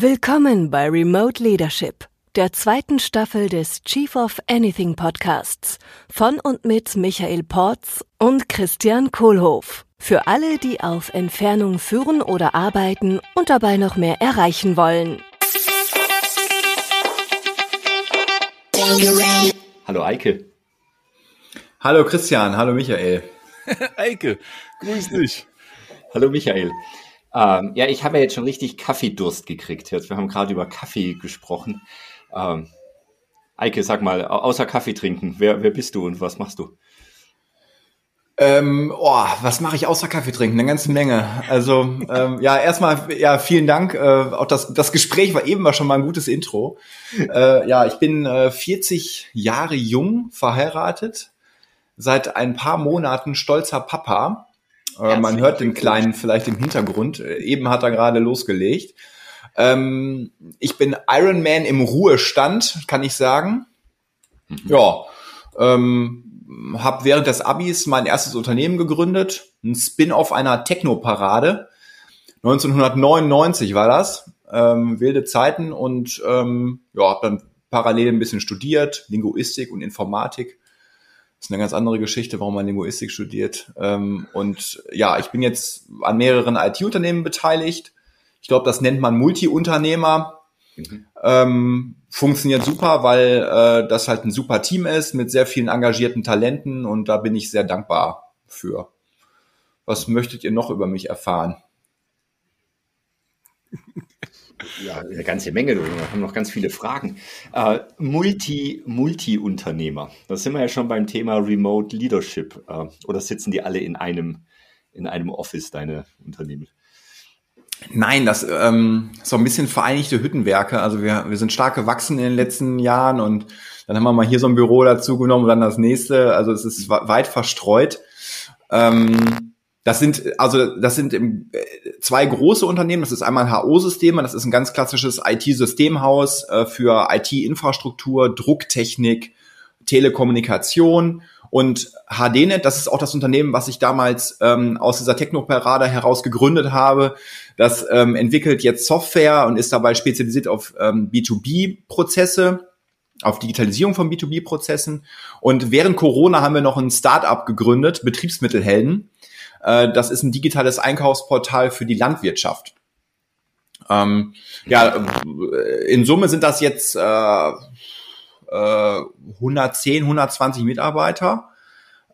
Willkommen bei Remote Leadership, der zweiten Staffel des Chief of Anything Podcasts von und mit Michael Porz und Christian Kohlhoff. Für alle, die auf Entfernung führen oder arbeiten und dabei noch mehr erreichen wollen. Hallo Eike. Hallo Christian, hallo Michael. Eike, grüß dich. Hallo Michael. Ähm, ja, ich habe ja jetzt schon richtig Kaffeedurst gekriegt. Jetzt, wir haben gerade über Kaffee gesprochen. Ähm, Eike, sag mal, außer Kaffee trinken, wer, wer bist du und was machst du? Ähm, oh, was mache ich außer Kaffee trinken? Eine ganze Menge. Also ähm, ja, erstmal ja vielen Dank. Äh, auch das das Gespräch war eben war schon mal ein gutes Intro. Äh, ja, ich bin äh, 40 Jahre jung, verheiratet, seit ein paar Monaten stolzer Papa äh, man hört den Kleinen vielleicht im Hintergrund. Äh, eben hat er gerade losgelegt. Ähm, ich bin Ironman im Ruhestand, kann ich sagen. Mhm. Ja, ähm, habe während des Abis mein erstes Unternehmen gegründet, ein Spin-off einer Techno-Parade. 1999 war das, ähm, wilde Zeiten und ähm, ja, habe dann parallel ein bisschen studiert, Linguistik und Informatik ist eine ganz andere Geschichte, warum man Linguistik studiert. Ähm, und ja, ich bin jetzt an mehreren IT-Unternehmen beteiligt. Ich glaube, das nennt man Multi-Unternehmer. Mhm. Ähm, funktioniert super, weil äh, das halt ein super Team ist mit sehr vielen engagierten Talenten und da bin ich sehr dankbar für. Was möchtet ihr noch über mich erfahren? Ja, eine ganze Menge. Wir haben noch ganz viele Fragen. Äh, Multi, Multi-Unternehmer. Da sind wir ja schon beim Thema Remote Leadership. Äh, oder sitzen die alle in einem, in einem Office, deine Unternehmen? Nein, das ähm, so ein bisschen vereinigte Hüttenwerke. Also wir, wir sind stark gewachsen in den letzten Jahren und dann haben wir mal hier so ein Büro dazu genommen und dann das nächste. Also es ist weit verstreut. Ähm, das sind also das sind im, zwei große Unternehmen. Das ist einmal HO-Systeme, das ist ein ganz klassisches IT-Systemhaus äh, für IT-Infrastruktur, Drucktechnik, Telekommunikation und HDNet. Das ist auch das Unternehmen, was ich damals ähm, aus dieser Technoparade heraus gegründet habe. Das ähm, entwickelt jetzt Software und ist dabei spezialisiert auf ähm, B2B-Prozesse auf Digitalisierung von B2B-Prozessen. Und während Corona haben wir noch ein Startup gegründet, Betriebsmittelhelden. Äh, das ist ein digitales Einkaufsportal für die Landwirtschaft. Ähm, ja, äh, in Summe sind das jetzt äh, äh, 110, 120 Mitarbeiter,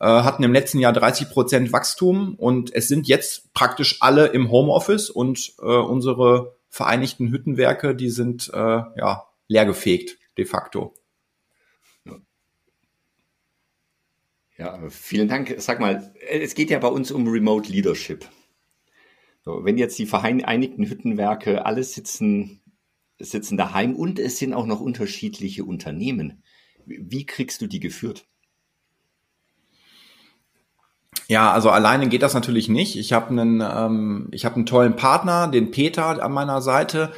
äh, hatten im letzten Jahr 30 Prozent Wachstum und es sind jetzt praktisch alle im Homeoffice und äh, unsere vereinigten Hüttenwerke, die sind äh, ja leergefegt de facto. Ja, vielen Dank. Sag mal, es geht ja bei uns um Remote Leadership. So, wenn jetzt die Vereinigten Hüttenwerke alle sitzen, sitzen daheim und es sind auch noch unterschiedliche Unternehmen, wie kriegst du die geführt? Ja, also alleine geht das natürlich nicht. Ich habe einen, ähm, ich habe einen tollen Partner, den Peter an meiner Seite,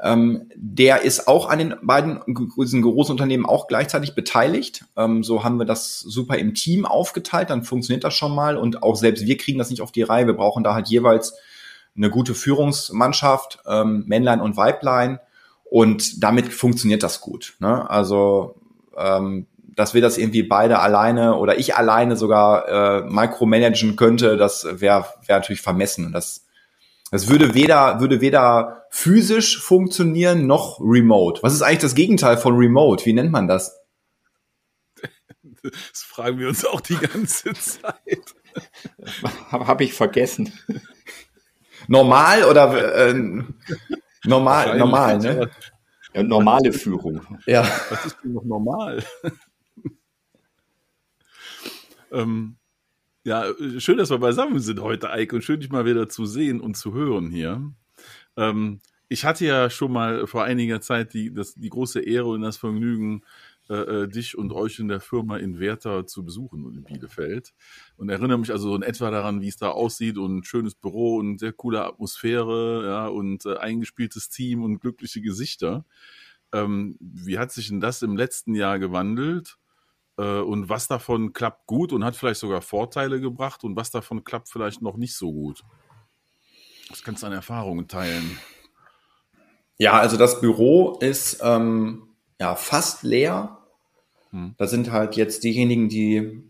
ähm, der ist auch an den beiden diesen großen Unternehmen auch gleichzeitig beteiligt. Ähm, so haben wir das super im Team aufgeteilt, dann funktioniert das schon mal und auch selbst wir kriegen das nicht auf die Reihe. Wir brauchen da halt jeweils eine gute Führungsmannschaft, ähm, Männlein und Weiblein und damit funktioniert das gut. Ne? Also ähm, dass wir das irgendwie beide alleine oder ich alleine sogar äh, micromanagen könnte, das wäre wär natürlich vermessen. Und das es würde weder, würde weder physisch funktionieren noch remote. Was ist eigentlich das Gegenteil von remote? Wie nennt man das? Das fragen wir uns auch die ganze Zeit. Habe ich vergessen. Normal oder äh, normal, normal, ne? Ja, normale Führung. Ja. Was ist denn noch normal? ähm, ja, schön, dass wir beisammen sind heute, Eike, und schön, dich mal wieder zu sehen und zu hören hier. Ähm, ich hatte ja schon mal vor einiger Zeit die, das, die große Ehre und das Vergnügen, äh, äh dich und euch in der Firma in Werther zu besuchen und in Bielefeld. Und erinnere mich also in etwa daran, wie es da aussieht und schönes Büro und sehr coole Atmosphäre, ja, und äh, eingespieltes Team und glückliche Gesichter. Ähm, wie hat sich denn das im letzten Jahr gewandelt? Äh, und was davon klappt gut und hat vielleicht sogar Vorteile gebracht und was davon klappt vielleicht noch nicht so gut. Das kannst du an Erfahrungen teilen. Ja, also das Büro ist ähm, ja fast leer. Hm. Da sind halt jetzt diejenigen, die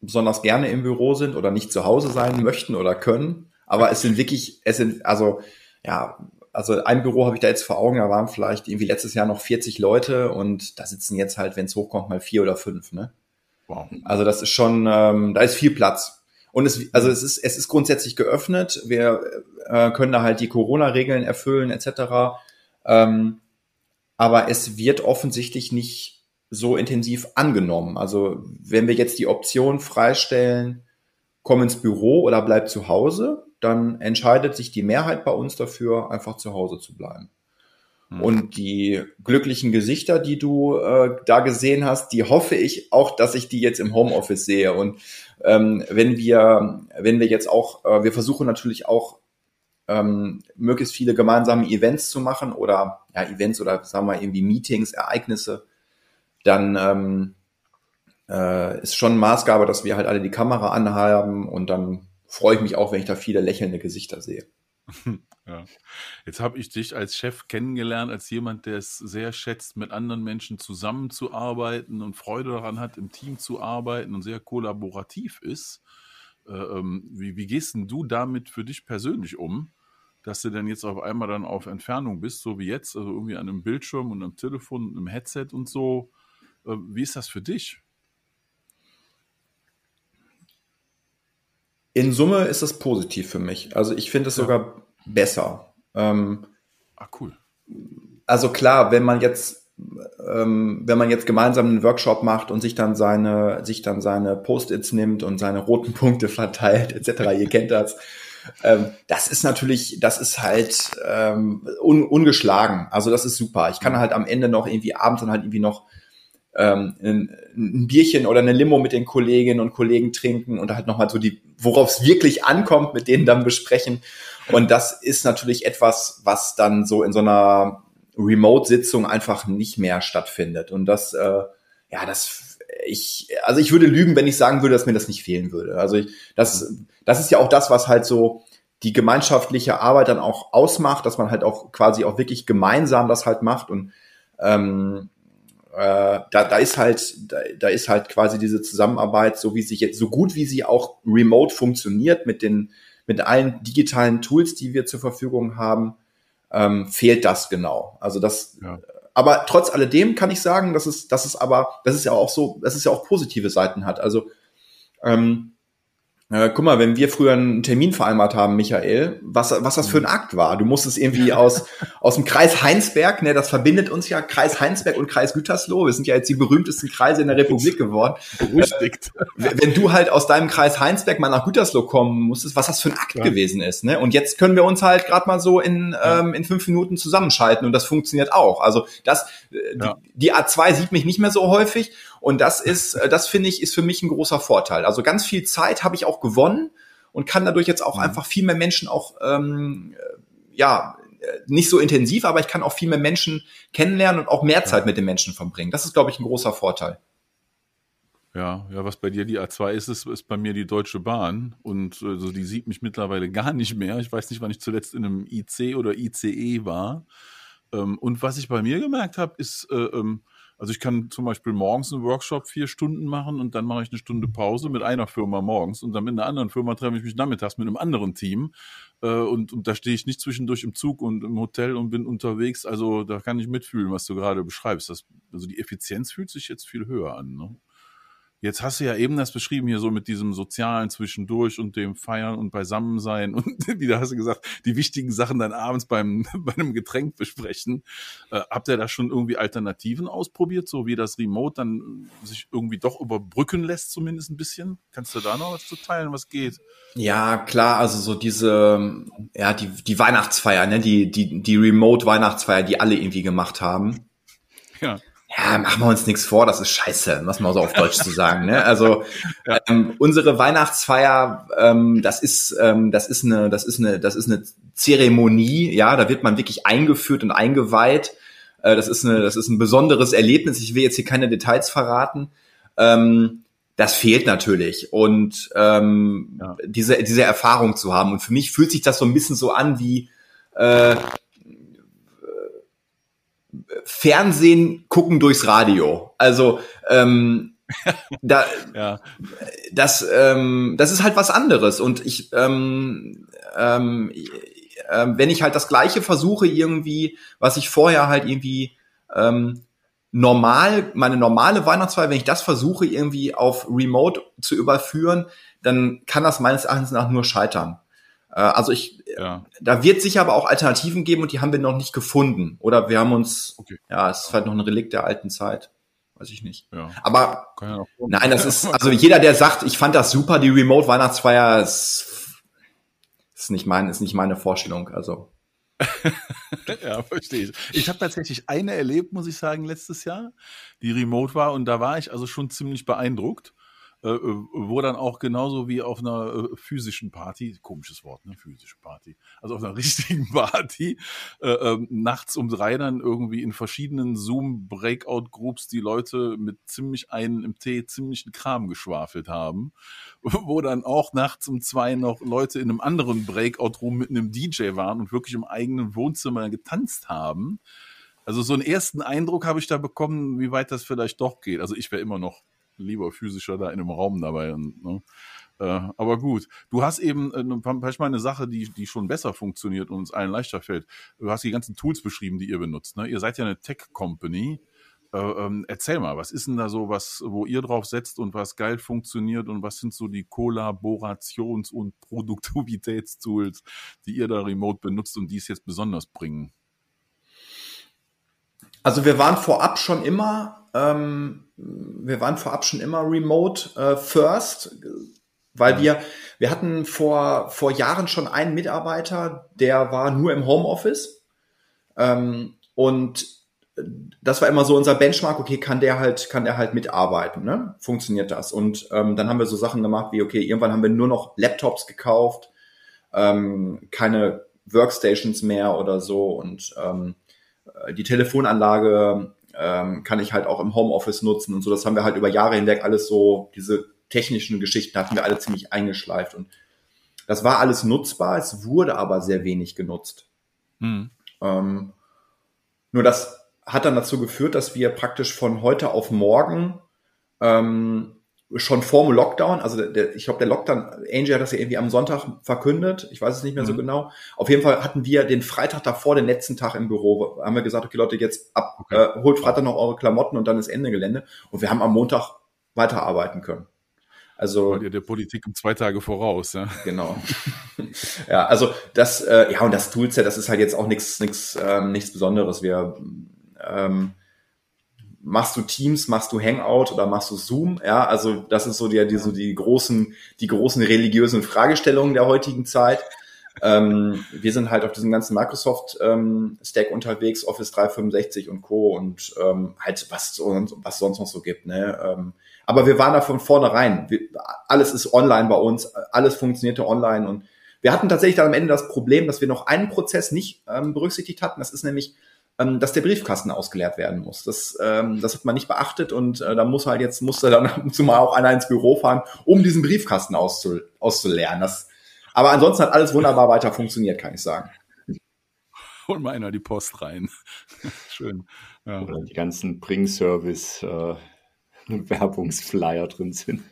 besonders gerne im Büro sind oder nicht zu Hause sein möchten oder können. Aber es sind wirklich, es sind, also, ja, also ein Büro habe ich da jetzt vor Augen, da waren vielleicht irgendwie letztes Jahr noch 40 Leute und da sitzen jetzt halt, wenn es hochkommt, mal vier oder fünf, ne? Wow. Also das ist schon, ähm, da ist viel Platz. Und es, also es ist, es ist grundsätzlich geöffnet. Wir äh, können da halt die Corona-Regeln erfüllen etc. Ähm, aber es wird offensichtlich nicht so intensiv angenommen. Also wenn wir jetzt die Option freistellen, komm ins Büro oder bleib zu Hause, dann entscheidet sich die Mehrheit bei uns dafür, einfach zu Hause zu bleiben. Mhm. Und die glücklichen Gesichter, die du äh, da gesehen hast, die hoffe ich auch, dass ich die jetzt im Homeoffice sehe. Und ähm, wenn wir, wenn wir jetzt auch, äh, wir versuchen natürlich auch ähm, möglichst viele gemeinsame Events zu machen oder ja, Events oder sagen wir irgendwie Meetings, Ereignisse, dann ähm, äh, ist schon Maßgabe, dass wir halt alle die Kamera anhaben und dann freue ich mich auch, wenn ich da viele lächelnde Gesichter sehe. Ja. Jetzt habe ich dich als Chef kennengelernt, als jemand, der es sehr schätzt, mit anderen Menschen zusammenzuarbeiten und Freude daran hat, im Team zu arbeiten und sehr kollaborativ ist. Äh, ähm, wie, wie gehst denn du damit für dich persönlich um, dass du denn jetzt auf einmal dann auf Entfernung bist, so wie jetzt, also irgendwie an einem Bildschirm und einem Telefon und einem Headset und so? Äh, wie ist das für dich? In Summe ist das positiv für mich. Also ich finde es ja. sogar besser. Ähm, ah, cool. Also klar, wenn man jetzt, ähm, wenn man jetzt gemeinsam einen Workshop macht und sich dann seine, sich dann seine Post-its nimmt und seine roten Punkte verteilt, etc., ihr kennt das. Ähm, das ist natürlich, das ist halt ähm, un, ungeschlagen. Also das ist super. Ich kann halt am Ende noch irgendwie abends dann halt irgendwie noch ähm, ein, ein Bierchen oder eine Limo mit den Kolleginnen und Kollegen trinken und halt nochmal so die, worauf es wirklich ankommt, mit denen dann besprechen. Und das ist natürlich etwas, was dann so in so einer Remote-Sitzung einfach nicht mehr stattfindet. Und das, äh, ja, das, ich, also ich würde lügen, wenn ich sagen würde, dass mir das nicht fehlen würde. Also ich, das, das ist ja auch das, was halt so die gemeinschaftliche Arbeit dann auch ausmacht, dass man halt auch quasi auch wirklich gemeinsam das halt macht und ähm, äh, da, da ist halt, da, da ist halt quasi diese Zusammenarbeit, so wie sie jetzt, so gut wie sie auch remote funktioniert mit den mit allen digitalen Tools, die wir zur Verfügung haben, ähm, fehlt das genau. Also das, ja. aber trotz alledem kann ich sagen, dass es, dass es aber, dass es ja auch so, dass es ja auch positive Seiten hat. Also ähm, äh, guck mal, wenn wir früher einen Termin vereinbart haben, Michael, was, was das für ein Akt war. Du musstest irgendwie aus, aus dem Kreis Heinsberg, ne, das verbindet uns ja Kreis Heinsberg und Kreis Gütersloh. Wir sind ja jetzt die berühmtesten Kreise in der Republik geworden. Berüchtigt. wenn du halt aus deinem Kreis Heinsberg mal nach Gütersloh kommen musstest, was das für ein Akt ja. gewesen ist. Ne? Und jetzt können wir uns halt gerade mal so in, ja. ähm, in fünf Minuten zusammenschalten und das funktioniert auch. Also das, äh, ja. die, die A2 sieht mich nicht mehr so häufig und das ist, äh, das finde ich, ist für mich ein großer Vorteil. Also ganz viel Zeit habe ich auch gewonnen und kann dadurch jetzt auch mhm. einfach viel mehr Menschen auch, ähm, äh, ja, äh, nicht so intensiv, aber ich kann auch viel mehr Menschen kennenlernen und auch mehr Zeit mit den Menschen verbringen. Das ist, glaube ich, ein großer Vorteil. Ja, ja, was bei dir die A2 ist, ist, ist bei mir die Deutsche Bahn und also die sieht mich mittlerweile gar nicht mehr. Ich weiß nicht, wann ich zuletzt in einem IC oder ICE war. Ähm, und was ich bei mir gemerkt habe, ist, äh, ähm, also ich kann zum Beispiel morgens einen Workshop vier Stunden machen und dann mache ich eine Stunde Pause mit einer Firma morgens und dann mit einer anderen Firma treffe ich mich nachmittags mit einem anderen Team äh, und, und da stehe ich nicht zwischendurch im Zug und im Hotel und bin unterwegs. Also da kann ich mitfühlen, was du gerade beschreibst. Das, also die Effizienz fühlt sich jetzt viel höher an. Ne? Jetzt hast du ja eben das beschrieben hier so mit diesem sozialen Zwischendurch und dem Feiern und Beisammensein und wieder hast du gesagt, die wichtigen Sachen dann abends beim, bei einem Getränk besprechen. Äh, habt ihr da schon irgendwie Alternativen ausprobiert, so wie das Remote dann sich irgendwie doch überbrücken lässt, zumindest ein bisschen? Kannst du da noch was zu teilen, was geht? Ja, klar, also so diese, ja, die, die Weihnachtsfeier, ne, die, die, die Remote-Weihnachtsfeier, die alle irgendwie gemacht haben. Ja ja, machen wir uns nichts vor, das ist scheiße, was mal so auf Deutsch zu sagen. Ne? Also ja. ähm, unsere Weihnachtsfeier, ähm, das ist, ähm, das ist eine, das ist eine, das ist eine Zeremonie, ja, da wird man wirklich eingeführt und eingeweiht. Äh, das ist eine, das ist ein besonderes Erlebnis. Ich will jetzt hier keine Details verraten. Ähm, das fehlt natürlich und ähm, ja. diese diese Erfahrung zu haben. Und für mich fühlt sich das so ein bisschen so an wie äh, Fernsehen gucken durchs Radio. Also ähm, da, ja. das, ähm, das ist halt was anderes. Und ich, ähm, ähm, äh, wenn ich halt das Gleiche versuche irgendwie, was ich vorher halt irgendwie ähm, normal, meine normale Weihnachtsfeier, wenn ich das versuche irgendwie auf Remote zu überführen, dann kann das meines Erachtens nach nur scheitern. Äh, also ich, ja. da wird sicher aber auch Alternativen geben und die haben wir noch nicht gefunden. Oder wir haben uns, okay. ja, es ist halt noch ein Relikt der alten Zeit. Weiß ich nicht. Ja. Aber ja nein, das ist, also jeder, der sagt, ich fand das super, die Remote-Weihnachtsfeier, ist, ist nicht mein, ist nicht meine Vorstellung. Also. ja, verstehe ich. Ich habe tatsächlich eine erlebt, muss ich sagen, letztes Jahr, die remote war und da war ich also schon ziemlich beeindruckt. Äh, äh, wo dann auch genauso wie auf einer äh, physischen Party, komisches Wort, ne, physische Party, also auf einer richtigen Party, äh, äh, nachts um drei dann irgendwie in verschiedenen Zoom-Breakout-Groups die Leute mit ziemlich einen im Tee ziemlichen Kram geschwafelt haben, wo dann auch nachts um zwei noch Leute in einem anderen Breakout-Room mit einem DJ waren und wirklich im eigenen Wohnzimmer getanzt haben. Also so einen ersten Eindruck habe ich da bekommen, wie weit das vielleicht doch geht. Also ich wäre immer noch lieber physischer da in einem Raum dabei. Ne? Äh, aber gut, du hast eben äh, manchmal eine Sache, die, die schon besser funktioniert und uns allen leichter fällt. Du hast die ganzen Tools beschrieben, die ihr benutzt. Ne? Ihr seid ja eine Tech-Company. Äh, ähm, erzähl mal, was ist denn da so, was, wo ihr drauf setzt und was geil funktioniert und was sind so die Kollaborations- und Produktivitätstools, die ihr da remote benutzt und die es jetzt besonders bringen? Also wir waren vorab schon immer ähm, wir waren vorab schon immer remote äh, first, weil wir, wir hatten vor, vor Jahren schon einen Mitarbeiter, der war nur im Homeoffice. Ähm, und das war immer so unser Benchmark, okay, kann der halt, kann der halt mitarbeiten, ne? Funktioniert das? Und ähm, dann haben wir so Sachen gemacht wie, okay, irgendwann haben wir nur noch Laptops gekauft, ähm, keine Workstations mehr oder so und ähm, die Telefonanlage ähm, kann ich halt auch im Homeoffice nutzen und so. Das haben wir halt über Jahre hinweg alles so, diese technischen Geschichten hatten wir alle ziemlich eingeschleift und das war alles nutzbar, es wurde aber sehr wenig genutzt. Mhm. Ähm, nur das hat dann dazu geführt, dass wir praktisch von heute auf morgen ähm, schon vor dem Lockdown, also der, ich glaube, der Lockdown, Angie hat das ja irgendwie am Sonntag verkündet, ich weiß es nicht mehr mhm. so genau. Auf jeden Fall hatten wir den Freitag davor, den letzten Tag im Büro, haben wir gesagt, okay Leute, jetzt ab, okay. äh, holt Freitag noch eure Klamotten und dann ist Ende Gelände. Und wir haben am Montag weiterarbeiten können. Also Weil ihr der Politik um zwei Tage voraus, ja. Genau. ja, also das, äh, ja und das Toolset, das ist halt jetzt auch nichts, nichts, ähm, nichts Besonderes. Wir ähm, machst du Teams, machst du Hangout oder machst du Zoom? Ja, also das ist so die, die, so die großen, die großen religiösen Fragestellungen der heutigen Zeit. Ähm, wir sind halt auf diesem ganzen Microsoft ähm, Stack unterwegs, Office 365 und Co. und ähm, halt was, was sonst noch so gibt. Ne? Ähm, aber wir waren da von vornherein. Wir, alles ist online bei uns, alles funktionierte online und wir hatten tatsächlich dann am Ende das Problem, dass wir noch einen Prozess nicht ähm, berücksichtigt hatten. Das ist nämlich ähm, dass der Briefkasten ausgeleert werden muss. Das, ähm, das hat man nicht beachtet und äh, da muss halt jetzt, musste dann zumal auch einer ins Büro fahren, um diesen Briefkasten auszu, auszuleeren. Das, aber ansonsten hat alles wunderbar weiter funktioniert, kann ich sagen. Hol mal einer die Post rein. Schön. Ja. Oder die ganzen Bring-Service äh, Werbungsflyer drin sind.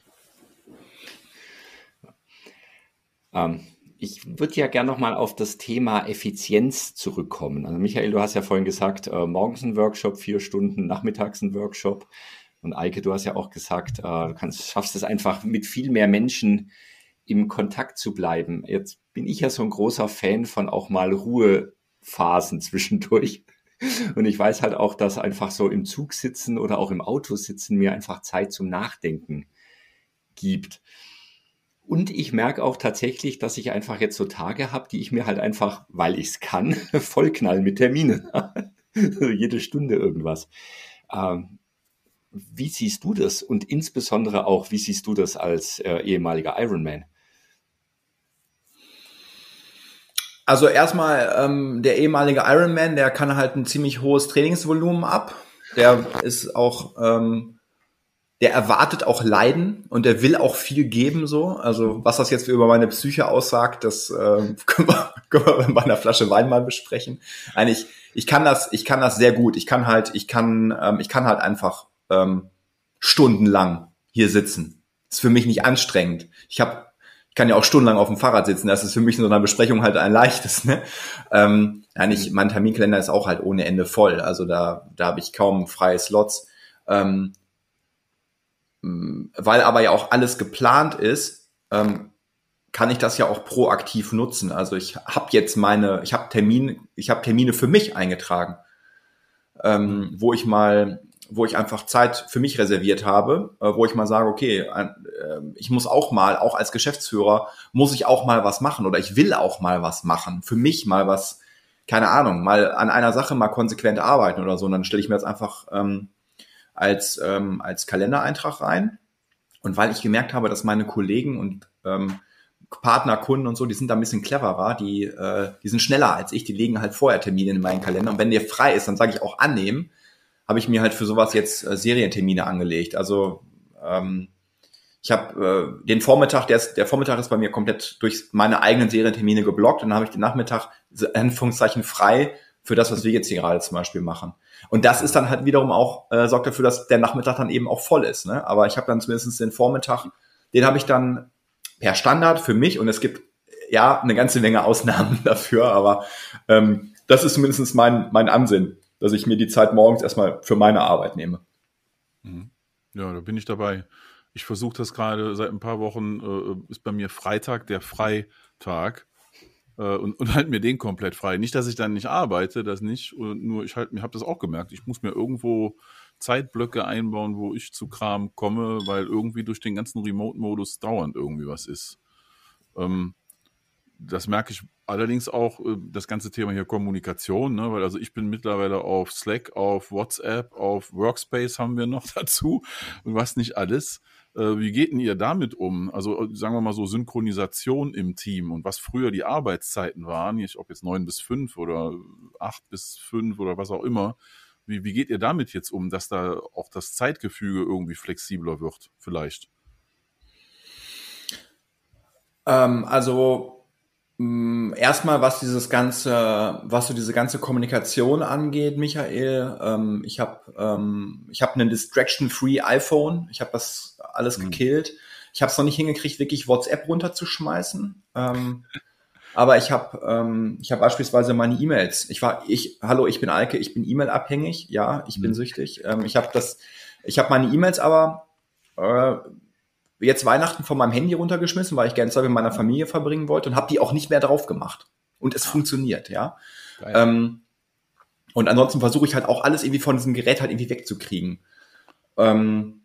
Ähm, ich würde ja gerne nochmal auf das Thema Effizienz zurückkommen. Also Michael, du hast ja vorhin gesagt, äh, morgens ein Workshop, vier Stunden, nachmittags ein Workshop. Und Eike, du hast ja auch gesagt, äh, du kannst, schaffst es einfach mit viel mehr Menschen im Kontakt zu bleiben. Jetzt bin ich ja so ein großer Fan von auch mal Ruhephasen zwischendurch. Und ich weiß halt auch, dass einfach so im Zug sitzen oder auch im Auto sitzen mir einfach Zeit zum Nachdenken gibt. Und ich merke auch tatsächlich, dass ich einfach jetzt so Tage habe, die ich mir halt einfach, weil ich es kann, vollknallen mit Terminen. Jede Stunde irgendwas. Ähm, wie siehst du das? Und insbesondere auch, wie siehst du das als äh, ehemaliger Ironman? Also erstmal, ähm, der ehemalige Ironman, der kann halt ein ziemlich hohes Trainingsvolumen ab. Der ist auch ähm, der erwartet auch Leiden und der will auch viel geben so. Also was das jetzt über meine Psyche aussagt, das äh, können, wir, können wir bei einer Flasche Wein mal besprechen. Eigentlich, ich kann das, ich kann das sehr gut. Ich kann halt, ich kann, ähm, ich kann halt einfach ähm, stundenlang hier sitzen. ist für mich nicht anstrengend. Ich habe, ich kann ja auch stundenlang auf dem Fahrrad sitzen. Das ist für mich in so einer Besprechung halt ein leichtes. Ne? Ähm, nicht, mein Terminkalender ist auch halt ohne Ende voll. Also da, da habe ich kaum freie Slots. Ähm, weil aber ja auch alles geplant ist, ähm, kann ich das ja auch proaktiv nutzen. Also ich habe jetzt meine, ich habe Termine, ich habe Termine für mich eingetragen, ähm, wo ich mal, wo ich einfach Zeit für mich reserviert habe, äh, wo ich mal sage, okay, äh, ich muss auch mal, auch als Geschäftsführer, muss ich auch mal was machen oder ich will auch mal was machen, für mich mal was, keine Ahnung, mal an einer Sache mal konsequent arbeiten oder so. Und dann stelle ich mir jetzt einfach ähm, als, ähm, als Kalendereintrag rein. Und weil ich gemerkt habe, dass meine Kollegen und ähm, Partner, Kunden und so, die sind da ein bisschen cleverer, die, äh, die sind schneller als ich, die legen halt vorher Termine in meinen Kalender. Und wenn der frei ist, dann sage ich auch annehmen, habe ich mir halt für sowas jetzt äh, Serientermine angelegt. Also ähm, ich habe äh, den Vormittag, der, ist, der Vormittag ist bei mir komplett durch meine eigenen Serientermine geblockt und dann habe ich den Nachmittag Anführungszeichen frei für das, was wir jetzt hier gerade zum Beispiel machen. Und das ist dann halt wiederum auch, äh, sorgt dafür, dass der Nachmittag dann eben auch voll ist. Ne? Aber ich habe dann zumindest den Vormittag, den habe ich dann per Standard für mich und es gibt ja eine ganze Menge Ausnahmen dafür, aber ähm, das ist zumindest mein, mein Ansinn, dass ich mir die Zeit morgens erstmal für meine Arbeit nehme. Mhm. Ja, da bin ich dabei. Ich versuche das gerade seit ein paar Wochen, äh, ist bei mir Freitag der Freitag und, und halt mir den komplett frei. Nicht, dass ich dann nicht arbeite, das nicht, nur ich halt, habe das auch gemerkt. Ich muss mir irgendwo Zeitblöcke einbauen, wo ich zu Kram komme, weil irgendwie durch den ganzen Remote-Modus dauernd irgendwie was ist. Ähm, das merke ich allerdings auch, äh, das ganze Thema hier Kommunikation, ne? weil also ich bin mittlerweile auf Slack, auf WhatsApp, auf Workspace haben wir noch dazu und was nicht alles. Äh, wie geht denn ihr damit um? Also äh, sagen wir mal so Synchronisation im Team und was früher die Arbeitszeiten waren, nicht ob jetzt neun bis fünf oder acht bis fünf oder was auch immer. Wie, wie geht ihr damit jetzt um, dass da auch das Zeitgefüge irgendwie flexibler wird, vielleicht? Ähm, also erstmal, was dieses ganze, was so diese ganze Kommunikation angeht, Michael, ähm, ich habe ähm, ich habe einen Distraction-Free iPhone. Ich habe das alles mhm. gekillt. Ich habe es noch nicht hingekriegt, wirklich WhatsApp runterzuschmeißen. Ähm, aber ich habe ähm, ich habe beispielsweise meine E-Mails. Ich war ich hallo, ich bin Alke, ich bin E-Mail abhängig. Ja, ich mhm. bin süchtig. Ähm, ich habe das ich habe meine E-Mails aber äh, jetzt Weihnachten von meinem Handy runtergeschmissen, weil ich gerne Zeit mit meiner Familie verbringen wollte und habe die auch nicht mehr drauf gemacht. Und es ja. funktioniert, ja. Ähm, und ansonsten versuche ich halt auch alles irgendwie von diesem Gerät halt irgendwie wegzukriegen. Ähm,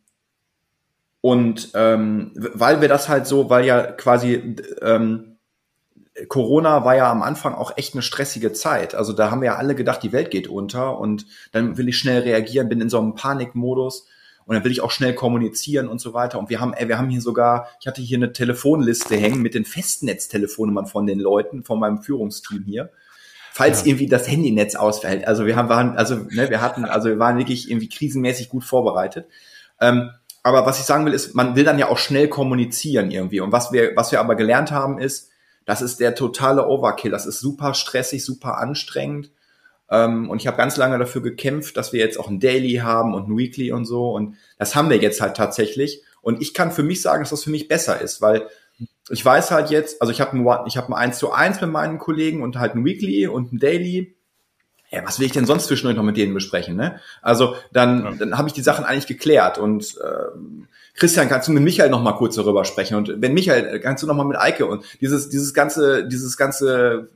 und ähm, weil wir das halt so, weil ja quasi ähm, Corona war ja am Anfang auch echt eine stressige Zeit. Also da haben wir ja alle gedacht, die Welt geht unter und dann will ich schnell reagieren, bin in so einem Panikmodus und dann will ich auch schnell kommunizieren und so weiter. Und wir haben, ey, wir haben hier sogar, ich hatte hier eine Telefonliste hängen mit den Festnetztelefonnummern von den Leuten, von meinem Führungsteam hier. Falls ja. irgendwie das Handynetz ausfällt. Also wir haben, waren, also ne, wir hatten, also wir waren wirklich irgendwie krisenmäßig gut vorbereitet. Ähm, aber was ich sagen will, ist, man will dann ja auch schnell kommunizieren irgendwie. Und was wir, was wir aber gelernt haben, ist, das ist der totale Overkill. Das ist super stressig, super anstrengend. Ähm, und ich habe ganz lange dafür gekämpft, dass wir jetzt auch ein Daily haben und ein Weekly und so. Und das haben wir jetzt halt tatsächlich. Und ich kann für mich sagen, dass das für mich besser ist, weil ich weiß halt jetzt, also ich habe ein, ich habe ein 1 zu 1 mit meinen Kollegen und halt ein Weekly und ein Daily. Ja, was will ich denn sonst zwischendurch noch mit denen besprechen? Ne? Also dann, ja. dann habe ich die Sachen eigentlich geklärt. Und ähm, Christian, kannst du mit Michael noch mal kurz darüber sprechen? Und wenn Michael, kannst du noch mal mit Eike und dieses dieses ganze dieses ganze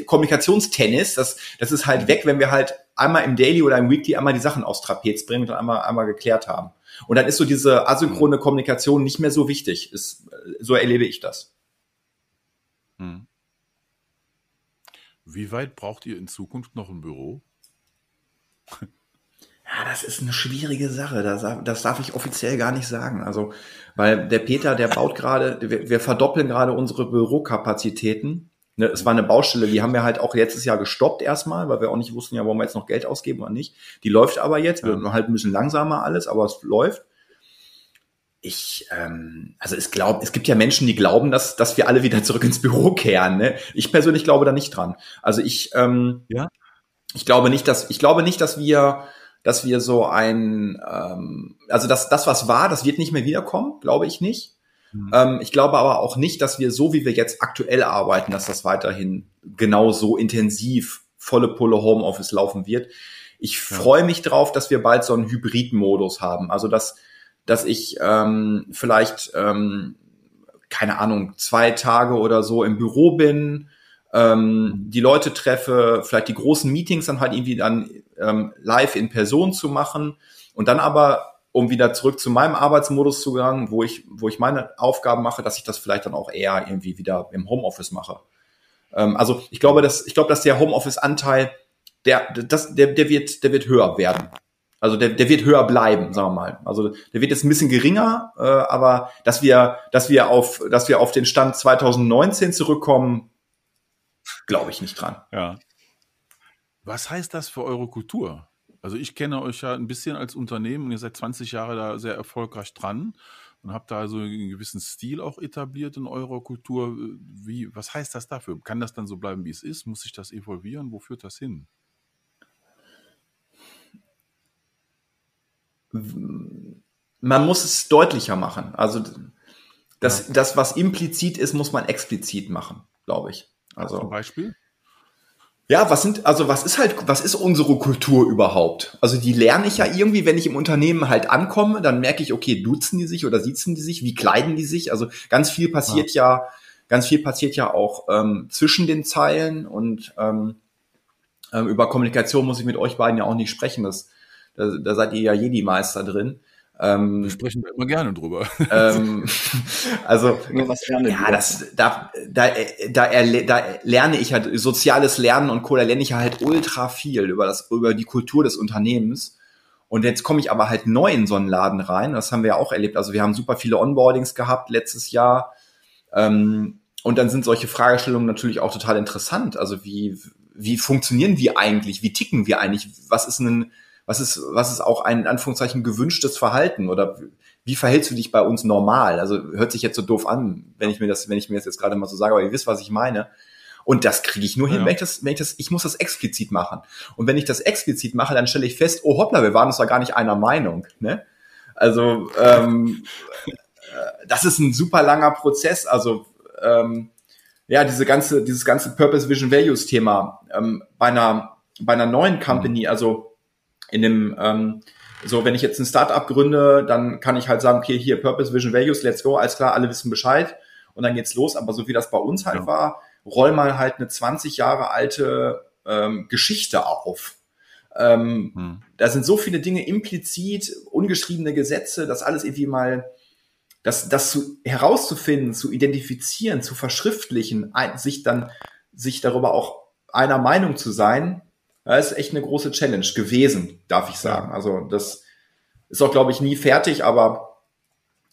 Kommunikationstennis, das, das ist halt weg, wenn wir halt einmal im Daily oder im Weekly einmal die Sachen aufs Trapez bringen und einmal, einmal geklärt haben. Und dann ist so diese asynchrone Kommunikation nicht mehr so wichtig. Ist, so erlebe ich das. Hm. Wie weit braucht ihr in Zukunft noch ein Büro? Ja, das ist eine schwierige Sache. Das, das darf ich offiziell gar nicht sagen. Also, weil der Peter, der baut gerade, wir, wir verdoppeln gerade unsere Bürokapazitäten Ne, es war eine Baustelle, die haben wir halt auch letztes Jahr gestoppt erstmal, weil wir auch nicht wussten, ja, wollen wir jetzt noch Geld ausgeben oder nicht. Die läuft aber jetzt, wird halt ein bisschen langsamer alles, aber es läuft. Ich, ähm, also es glaubt, es gibt ja Menschen, die glauben, dass, dass wir alle wieder zurück ins Büro kehren. Ne? Ich persönlich glaube da nicht dran. Also ich, ähm, ja? ich glaube nicht, dass ich glaube nicht, dass wir, dass wir so ein, ähm, also das, das was war, das wird nicht mehr wiederkommen, glaube ich nicht. Mhm. Ähm, ich glaube aber auch nicht, dass wir so, wie wir jetzt aktuell arbeiten, dass das weiterhin genau so intensiv volle Pulle Homeoffice laufen wird. Ich ja. freue mich drauf, dass wir bald so einen Hybrid-Modus haben. Also dass, dass ich ähm, vielleicht, ähm, keine Ahnung, zwei Tage oder so im Büro bin, ähm, die Leute treffe, vielleicht die großen Meetings dann halt irgendwie dann ähm, live in Person zu machen und dann aber um wieder zurück zu meinem Arbeitsmodus zu gelangen, wo ich, wo ich meine Aufgaben mache, dass ich das vielleicht dann auch eher irgendwie wieder im Homeoffice mache. Ähm, also ich glaube, dass, ich glaube, dass der Homeoffice-Anteil, der, das, der, der wird, der wird höher werden. Also der, der wird höher bleiben, sagen wir mal. Also der wird jetzt ein bisschen geringer, äh, aber dass wir, dass wir auf, dass wir auf den Stand 2019 zurückkommen, glaube ich nicht dran. Ja. Was heißt das für eure Kultur? Also ich kenne euch ja ein bisschen als Unternehmen und ihr seid 20 Jahre da sehr erfolgreich dran und habt da also einen gewissen Stil auch etabliert in eurer Kultur. Wie, was heißt das dafür? Kann das dann so bleiben, wie es ist? Muss sich das evolvieren? Wo führt das hin? Man muss es deutlicher machen. Also das, ja. das was implizit ist, muss man explizit machen, glaube ich. Also zum Beispiel? Ja, was sind, also was ist halt, was ist unsere Kultur überhaupt? Also die lerne ich ja irgendwie, wenn ich im Unternehmen halt ankomme, dann merke ich, okay, duzen die sich oder sitzen die sich, wie kleiden die sich? Also ganz viel passiert ja, ja ganz viel passiert ja auch ähm, zwischen den Zeilen und ähm, ähm, über Kommunikation muss ich mit euch beiden ja auch nicht sprechen. Das, da, da seid ihr ja Jedi-Meister drin. Ähm, Wir sprechen immer gerne drüber. Ähm, also ja, das, da, da, da, da lerne ich halt soziales Lernen und Co. Da lerne ich halt ultra viel über das über die Kultur des Unternehmens. Und jetzt komme ich aber halt neu in so einen Laden rein. Das haben wir ja auch erlebt. Also wir haben super viele Onboardings gehabt letztes Jahr. Ähm, und dann sind solche Fragestellungen natürlich auch total interessant. Also wie, wie funktionieren wir eigentlich? Wie ticken wir eigentlich? Was ist ein was ist, was ist auch ein in Anführungszeichen gewünschtes Verhalten oder wie verhältst du dich bei uns normal? Also hört sich jetzt so doof an, wenn ich mir das, wenn ich mir das jetzt gerade mal so sage, aber ihr wisst, was ich meine. Und das kriege ich nur hin, ja. wenn ich das, wenn ich das, ich muss das explizit machen. Und wenn ich das explizit mache, dann stelle ich fest, oh hoppla, wir waren uns da gar nicht einer Meinung. Ne? Also ähm, äh, das ist ein super langer Prozess. Also ähm, ja, diese ganze, dieses ganze Purpose Vision Values Thema ähm, bei einer bei einer neuen Company, also in dem, ähm, so, wenn ich jetzt ein Startup gründe, dann kann ich halt sagen, okay, hier Purpose, Vision, Values, let's go, alles klar, alle wissen Bescheid und dann geht's los. Aber so wie das bei uns halt ja. war, roll mal halt eine 20 Jahre alte ähm, Geschichte auf. Ähm, hm. Da sind so viele Dinge implizit, ungeschriebene Gesetze, das alles irgendwie mal, das, das zu, herauszufinden, zu identifizieren, zu verschriftlichen, ein, sich dann, sich darüber auch einer Meinung zu sein, das ist echt eine große Challenge gewesen, darf ich sagen. Also das ist auch, glaube ich, nie fertig, aber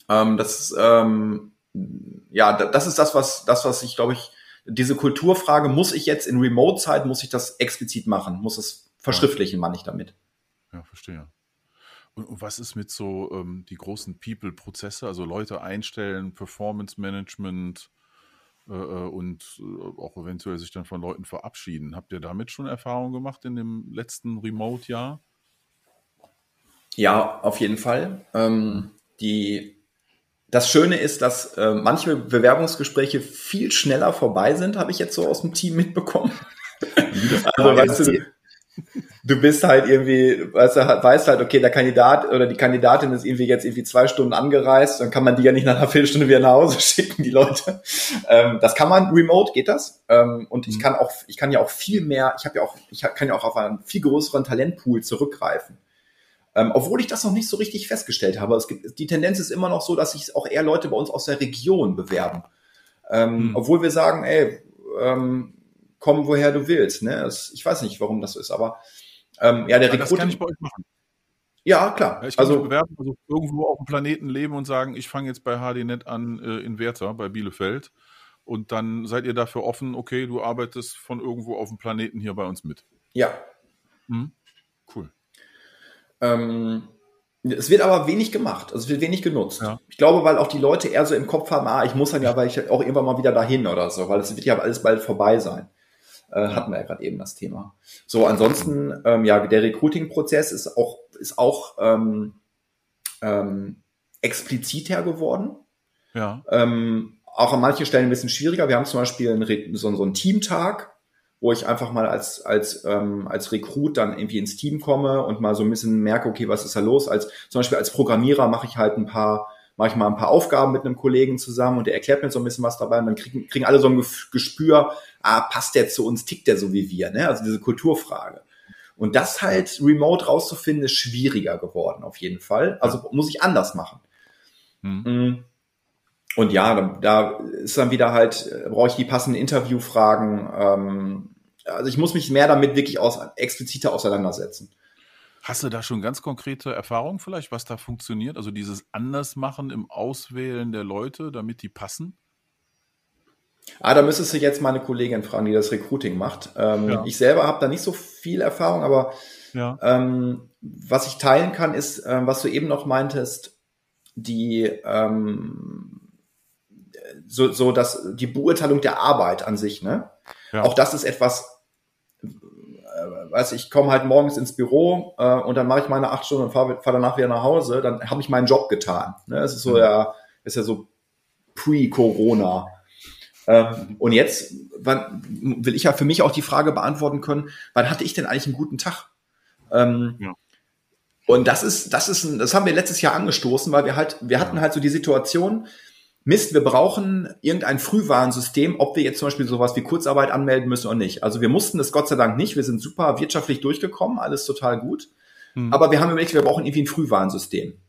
ähm, das, ähm, ja, das ist das, was, das, was ich, glaube ich, diese Kulturfrage, muss ich jetzt in Remote-Zeit, muss ich das explizit machen, muss es verschriftlichen, meine ich damit. Ja, verstehe. Und, und was ist mit so ähm, die großen People-Prozesse, also Leute einstellen, Performance-Management, äh, äh, und äh, auch eventuell sich dann von Leuten verabschieden. Habt ihr damit schon Erfahrungen gemacht in dem letzten Remote-Jahr? Ja, auf jeden Fall. Ähm, die, das Schöne ist, dass äh, manche Bewerbungsgespräche viel schneller vorbei sind, habe ich jetzt so aus dem Team mitbekommen. also, weißt du, du bist halt irgendwie, weißt du, weißt halt, okay, der Kandidat oder die Kandidatin ist irgendwie jetzt irgendwie zwei Stunden angereist, dann kann man die ja nicht nach einer Viertelstunde wieder nach Hause schicken, die Leute. Ähm, das kann man remote, geht das. Ähm, und ich mhm. kann auch, ich kann ja auch viel mehr, ich habe ja auch, ich kann ja auch auf einen viel größeren Talentpool zurückgreifen. Ähm, obwohl ich das noch nicht so richtig festgestellt habe. Es gibt, die Tendenz ist immer noch so, dass sich auch eher Leute bei uns aus der Region bewerben. Ähm, mhm. Obwohl wir sagen, ey, ähm, komm, woher du willst. Ne? Das, ich weiß nicht, warum das so ist, aber ähm, ja, der Recruiting. Das kann ich bei euch machen. Ja, klar. Ja, ich kann also, mich bewerben, also irgendwo auf dem Planeten leben und sagen, ich fange jetzt bei HDNet an äh, in Werther, bei Bielefeld und dann seid ihr dafür offen, okay, du arbeitest von irgendwo auf dem Planeten hier bei uns mit. Ja. Mhm. Cool. Ähm, es wird aber wenig gemacht, also es wird wenig genutzt. Ja. Ich glaube, weil auch die Leute eher so im Kopf haben, ah, ich muss dann ja, weil ich auch irgendwann mal wieder dahin oder so, weil es wird ja alles bald vorbei sein. Äh, hatten wir ja gerade eben das Thema. So, ansonsten, ähm, ja, der Recruiting-Prozess ist auch, ist auch ähm, ähm, expliziter geworden. Ja. Ähm, auch an manchen Stellen ein bisschen schwieriger. Wir haben zum Beispiel einen, so, so einen Teamtag, wo ich einfach mal als, als, ähm, als Rekrut dann irgendwie ins Team komme und mal so ein bisschen merke, okay, was ist da los? Als, zum Beispiel als Programmierer mache ich halt ein paar, mache ich mal ein paar Aufgaben mit einem Kollegen zusammen und der erklärt mir so ein bisschen was dabei und dann kriegen, kriegen alle so ein Gespür, ah, passt der zu uns, tickt der so wie wir, ne? Also diese Kulturfrage. Und das halt remote rauszufinden, ist schwieriger geworden, auf jeden Fall. Also muss ich anders machen. Mhm. Und ja, da, da ist dann wieder halt, äh, brauche ich die passenden Interviewfragen. Ähm, also ich muss mich mehr damit wirklich aus, expliziter auseinandersetzen. Hast du da schon ganz konkrete Erfahrungen vielleicht, was da funktioniert? Also dieses Andersmachen im Auswählen der Leute, damit die passen? Ah, da müsstest du jetzt meine Kollegin fragen, die das Recruiting macht. Ähm, Ja. Ich selber habe da nicht so viel Erfahrung, aber Ja. ähm, was ich teilen kann, ist, ähm, was du eben noch meintest, die ähm, so, so dass die Beurteilung der Arbeit an sich, ne? Ja. Auch das ist etwas, weiß ich, komme halt morgens ins Büro äh, und dann mache ich meine acht Stunden und fahre fahr danach wieder nach Hause, dann habe ich meinen Job getan. Ne? Es ist so Mhm. ja, ist ja so pre-Corona. Ähm, und jetzt wann, will ich ja für mich auch die Frage beantworten können, wann hatte ich denn eigentlich einen guten Tag? Ähm, Ja. Und das ist, das ist, ein, das haben wir letztes Jahr angestoßen, weil wir halt, wir hatten halt so die Situation, Mist, wir brauchen irgendein Frühwarnsystem, ob wir jetzt zum Beispiel sowas wie Kurzarbeit anmelden müssen oder nicht. Also wir mussten das Gott sei Dank nicht. Wir sind super wirtschaftlich durchgekommen, alles total gut. Hm. Aber wir haben überlegt, wir brauchen irgendwie ein Frühwarnsystem.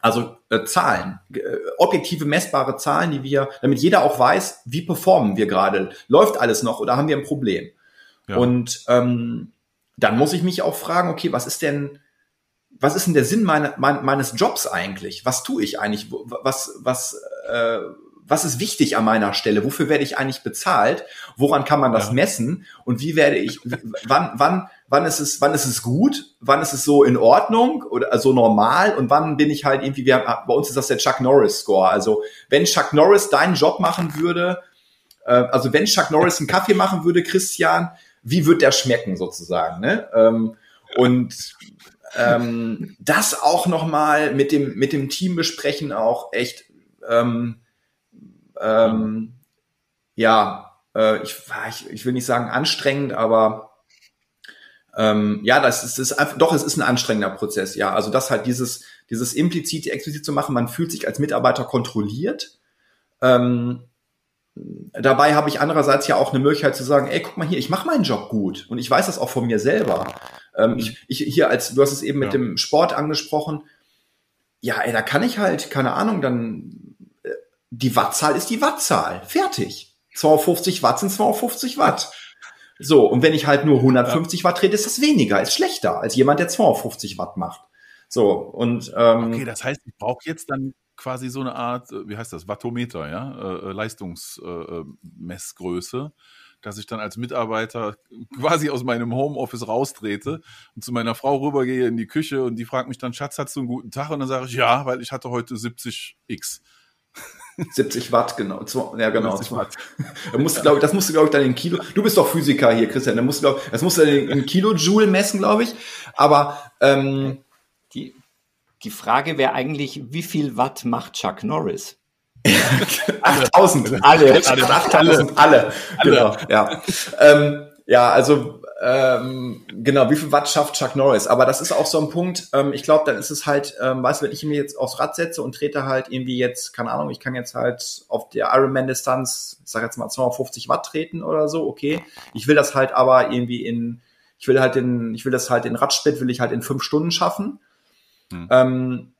Also äh, Zahlen, äh, objektive, messbare Zahlen, die wir, damit jeder auch weiß, wie performen wir gerade. Läuft alles noch oder haben wir ein Problem? Ja. Und ähm, dann muss ich mich auch fragen, okay, was ist denn, was ist denn der Sinn meine, mein, meines Jobs eigentlich? Was tue ich eigentlich? Was, was, äh, was ist wichtig an meiner Stelle? Wofür werde ich eigentlich bezahlt? Woran kann man das Ja. messen? Und wie werde ich, wann, wann, wann ist es, wann ist es gut? Wann ist es so in Ordnung oder so normal? Und wann bin ich halt irgendwie, wir haben, bei uns ist das der Chuck Norris Score. Also wenn Chuck Norris deinen Job machen würde, äh, also wenn Chuck Norris einen Kaffee machen würde, Christian, wie wird der schmecken sozusagen? Ne? Ähm, und ähm, das auch noch mal mit dem mit dem Team besprechen auch echt ähm, ähm, ja äh, ich, ich ich will nicht sagen anstrengend aber ähm, ja das ist, das ist einfach doch es ist ein anstrengender Prozess ja. Also das halt dieses dieses implizit explizit zu machen man fühlt sich als Mitarbeiter kontrolliert. Ähm, dabei habe ich andererseits ja auch eine Möglichkeit zu sagen, ey, guck mal hier, ich mache meinen Job gut und ich weiß das auch von mir selber. Ähm, ich, ich hier als du hast es eben mit Ja. dem Sport angesprochen. Ja, ey, da kann ich halt keine Ahnung, dann äh, die Wattzahl ist die Wattzahl, fertig. 250 Watt sind 250 Watt. So, und wenn ich halt nur 150 Watt trete, ist das weniger, ist schlechter als jemand, der 250 Watt macht. So, und ähm, Okay, das heißt, ich brauche jetzt dann quasi so eine Art, äh, wie heißt das, Wattometer, ja, äh, äh, Leistungsmessgröße, dass ich dann als Mitarbeiter quasi aus meinem Homeoffice raustrete und zu meiner Frau rübergehe in die Küche und die fragt mich dann, Schatz, hast du einen guten Tag? Und dann sage ich, ja, weil ich hatte heute 70 X. 70 Watt, genau. Ja, genau. 70 Watt. Da musst glaub, ich- das musst du, glaube ich, dann in Kilo. Du bist doch Physiker hier, Christian. Da musst du, glaub, das musst du dann in, Kilojoule messen, glaube ich. Aber ähm, die Frage wäre eigentlich, wie viel Watt macht Chuck Norris? 8000. Alle. 8000, alle. Genau, ja. Ähm, ja, also ähm, genau, wie viel Watt schafft Chuck Norris? Aber das ist auch so ein Punkt, ähm, ich glaube, dann ist es halt, ähm, weißt du, wenn ich mir jetzt aufs Rad setze und trete halt irgendwie jetzt, keine Ahnung, ich kann jetzt halt auf der Ironman-Distanz, ich sag jetzt mal 250 Watt treten oder so, okay. Ich will das halt aber irgendwie in, ich will halt den, ich will das halt in Radsplit, will ich halt in fünf Stunden schaffen. Hm. Ähm,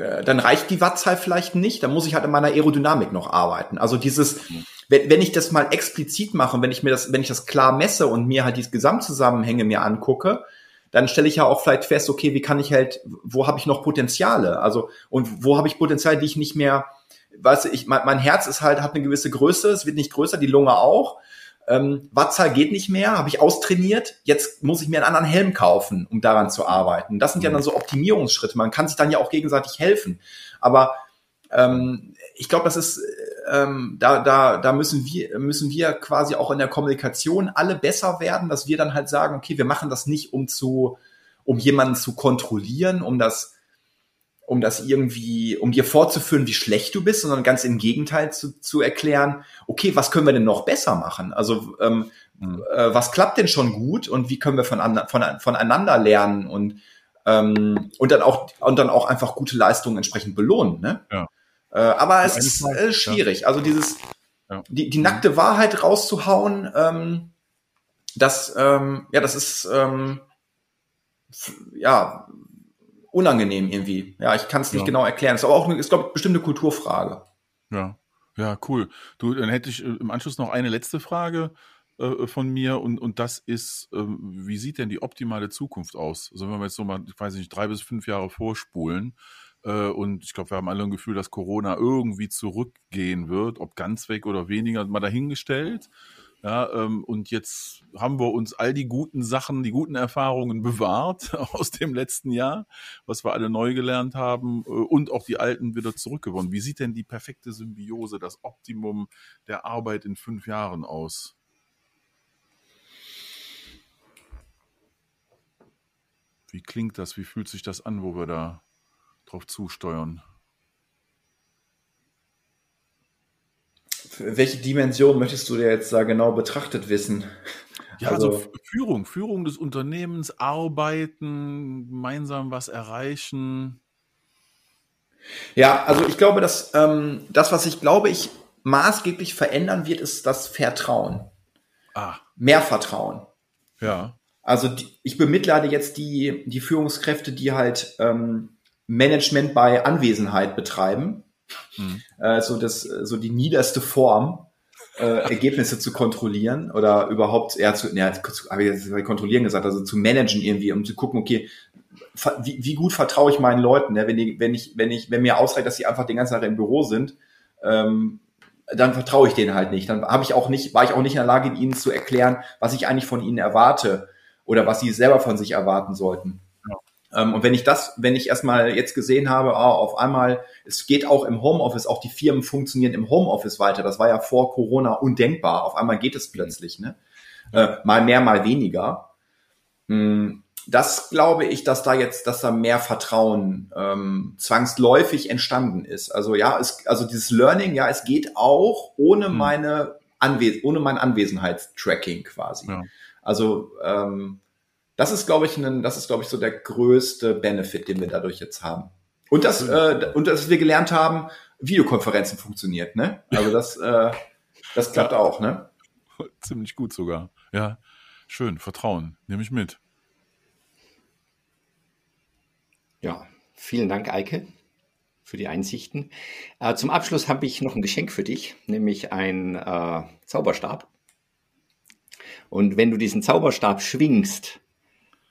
äh, dann reicht die Wattzahl vielleicht nicht, dann muss ich halt in meiner Aerodynamik noch arbeiten. Also dieses, wenn, wenn ich das mal explizit mache, wenn ich mir das, wenn ich das klar messe und mir halt die Gesamtzusammenhänge mir angucke, dann stelle ich ja auch vielleicht fest, okay, wie kann ich halt, wo habe ich noch Potenziale? Also, und wo habe ich Potenziale, die ich nicht mehr, weißt du, ich, mein, mein Herz ist halt, hat eine gewisse Größe, es wird nicht größer, die Lunge auch. Ähm, Wattzahl geht nicht mehr, habe ich austrainiert. Jetzt muss ich mir einen anderen Helm kaufen, um daran zu arbeiten. Das sind ja dann so Optimierungsschritte. Man kann sich dann ja auch gegenseitig helfen. Aber ähm, ich glaube, das ist ähm, da, da, da müssen wir, müssen wir quasi auch in der Kommunikation alle besser werden, dass wir dann halt sagen, okay, wir machen das nicht, um zu, um jemanden zu kontrollieren, um das, um das irgendwie, um dir vorzuführen, wie schlecht du bist, sondern ganz im Gegenteil zu, zu erklären, okay, was können wir denn noch besser machen? Also ähm, mhm. äh, was klappt denn schon gut und wie können wir von, von, voneinander lernen und ähm, und dann auch und dann auch einfach gute Leistungen entsprechend belohnen. Ne? Ja. Äh, aber es ist äh, schwierig. Ja. Also dieses, ja. die, die nackte Wahrheit rauszuhauen, ähm, das, ähm, ja, das ist, ähm, ja, unangenehm irgendwie. Ja, ich kann es nicht ja. genau erklären. Es ist aber auch, eine, ist glaube ich, bestimmt eine Kulturfrage. Ja, ja, cool. Du, dann hätte ich äh, im Anschluss noch eine letzte Frage äh, von mir und, und das ist, äh, wie sieht denn die optimale Zukunft aus? Also wenn wir jetzt so mal, ich weiß nicht, drei bis fünf Jahre vorspulen, äh, und ich glaube, wir haben alle ein Gefühl, dass Corona irgendwie zurückgehen wird, ob ganz weg oder weniger, mal dahingestellt. Ja, ähm, und jetzt haben wir uns all die guten Sachen, die guten Erfahrungen bewahrt aus dem letzten Jahr, was wir alle neu gelernt haben äh, und auch die alten wieder zurückgewonnen. Wie sieht denn die perfekte Symbiose, das Optimum der Arbeit in fünf Jahren aus? Wie klingt das? Wie fühlt sich das an, wo wir da drauf zusteuern. Welche Dimension möchtest du dir jetzt da genau betrachtet wissen? Ja, also, also Führung, Führung des Unternehmens, arbeiten, gemeinsam was erreichen. Ja, also ich glaube, dass ähm, das, was ich glaube, ich maßgeblich verändern wird, ist das Vertrauen. Ah. Mehr Vertrauen. Ja. Also die, ich bemitleide jetzt die, die Führungskräfte, die halt ähm, Management bei Anwesenheit betreiben. Mhm. Äh, so, das, so die niederste Form, äh, Ergebnisse zu kontrollieren oder überhaupt eher zu, ja, habe ich jetzt kontrollieren gesagt, also zu managen irgendwie, um zu gucken, okay, wie, wie gut vertraue ich meinen Leuten, ne? wenn, die, wenn ich, wenn ich, wenn mir ausreicht, dass sie einfach den ganzen Tag im Büro sind, ähm, dann vertraue ich denen halt nicht. Dann habe ich auch nicht, war ich auch nicht in der Lage, ihnen zu erklären, was ich eigentlich von ihnen erwarte oder was sie selber von sich erwarten sollten. Ähm, und wenn ich das, wenn ich erstmal jetzt gesehen habe, ah, auf einmal, es geht auch im Homeoffice, auch die Firmen funktionieren im Homeoffice weiter. Das war ja vor Corona undenkbar. Auf einmal geht es plötzlich, ne? Äh, mal mehr, mal weniger. Hm, das glaube ich, dass da jetzt, dass da mehr Vertrauen ähm, zwangsläufig entstanden ist. Also ja, es, also dieses Learning, ja, es geht auch ohne hm. meine Anwes ohne mein Anwesenheitstracking quasi. Ja. Also ähm, das ist, glaube ich, ein, das ist, glaube ich, so der größte Benefit, den wir dadurch jetzt haben. Und dass, äh, und dass wir gelernt haben, Videokonferenzen funktioniert, ne? Also das, äh, das klappt ja. auch, ne? Ziemlich gut sogar. Ja, schön. Vertrauen. Nehme ich mit. Ja, vielen Dank, Eike, für die Einsichten. Äh, zum Abschluss habe ich noch ein Geschenk für dich, nämlich ein äh, Zauberstab. Und wenn du diesen Zauberstab schwingst,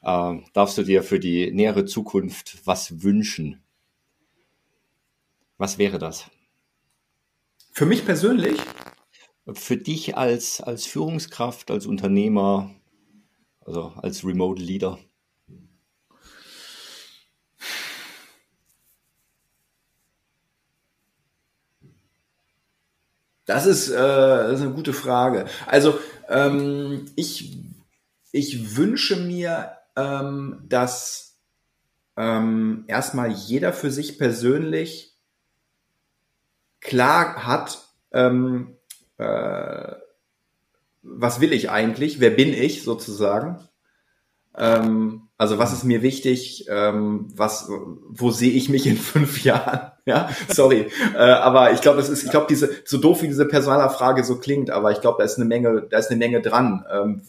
äh, darfst du dir für die nähere Zukunft was wünschen? Was wäre das? Für mich persönlich? Für dich als, als Führungskraft, als Unternehmer, also als Remote Leader. Das ist, äh, das ist eine gute Frage. Also ähm, ich, ich wünsche mir ähm, dass ähm, erstmal jeder für sich persönlich klar hat, ähm, äh, was will ich eigentlich, wer bin ich sozusagen. Ähm, also was ist mir wichtig, ähm, was, wo sehe ich mich in fünf Jahren? Ja, sorry, äh, aber ich glaube, es ist, ich glaube, diese so doof wie diese Personalerfrage so klingt, aber ich glaube, da ist eine Menge, da ist eine Menge dran. Ähm,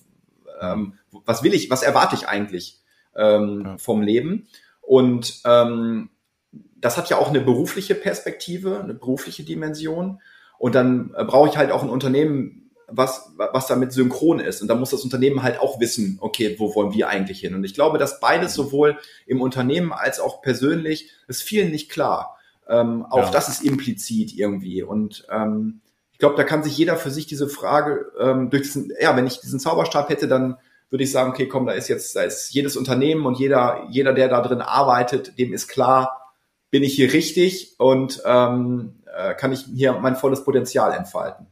ähm, was will ich, was erwarte ich eigentlich ähm, ja. vom Leben? Und ähm, das hat ja auch eine berufliche Perspektive, eine berufliche Dimension. Und dann äh, brauche ich halt auch ein Unternehmen, was, was damit synchron ist. Und da muss das Unternehmen halt auch wissen, okay, wo wollen wir eigentlich hin? Und ich glaube, dass beides sowohl im Unternehmen als auch persönlich ist vielen nicht klar. Ähm, auch ja. das ist implizit irgendwie. Und ähm, ich glaube, da kann sich jeder für sich diese Frage ähm, durch diesen, ja, wenn ich diesen Zauberstab hätte, dann würde ich sagen, okay, komm, da ist jetzt, da ist jedes Unternehmen und jeder, jeder, der da drin arbeitet, dem ist klar, bin ich hier richtig und ähm, äh, kann ich hier mein volles Potenzial entfalten.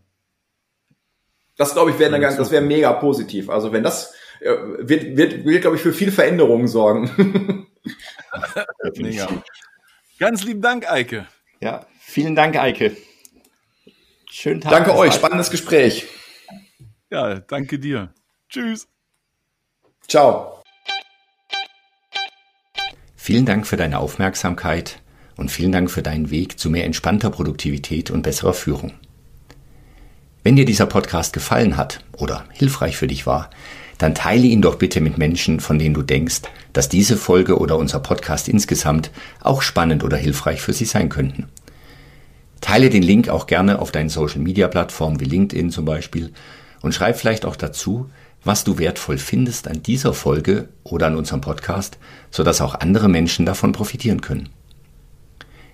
Das glaube ich wäre eine ganz, das wäre mega positiv. Also wenn das äh, wird, wird, wird glaube ich für viel Veränderungen sorgen. mega. Ganz lieben Dank, Eike. Ja, vielen Dank, Eike. Schönen Tag. Danke euch, spannendes Gespräch. Ja, danke dir. Tschüss. Ciao. Vielen Dank für deine Aufmerksamkeit und vielen Dank für deinen Weg zu mehr entspannter Produktivität und besserer Führung. Wenn dir dieser Podcast gefallen hat oder hilfreich für dich war, dann teile ihn doch bitte mit Menschen, von denen du denkst, dass diese Folge oder unser Podcast insgesamt auch spannend oder hilfreich für sie sein könnten. Teile den Link auch gerne auf deinen Social Media Plattformen wie LinkedIn zum Beispiel und schreib vielleicht auch dazu, was du wertvoll findest an dieser Folge oder an unserem Podcast, sodass auch andere Menschen davon profitieren können.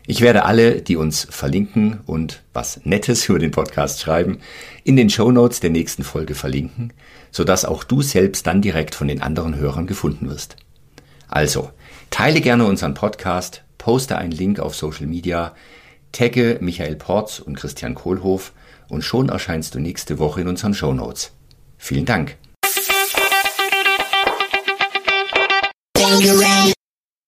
Ich werde alle, die uns verlinken und was Nettes über den Podcast schreiben, in den Show Notes der nächsten Folge verlinken, sodass auch du selbst dann direkt von den anderen Hörern gefunden wirst. Also, teile gerne unseren Podcast, poste einen Link auf Social Media, tagge Michael Porz und Christian Kohlhoff und schon erscheinst du nächste Woche in unseren Show Notes. Vielen Dank.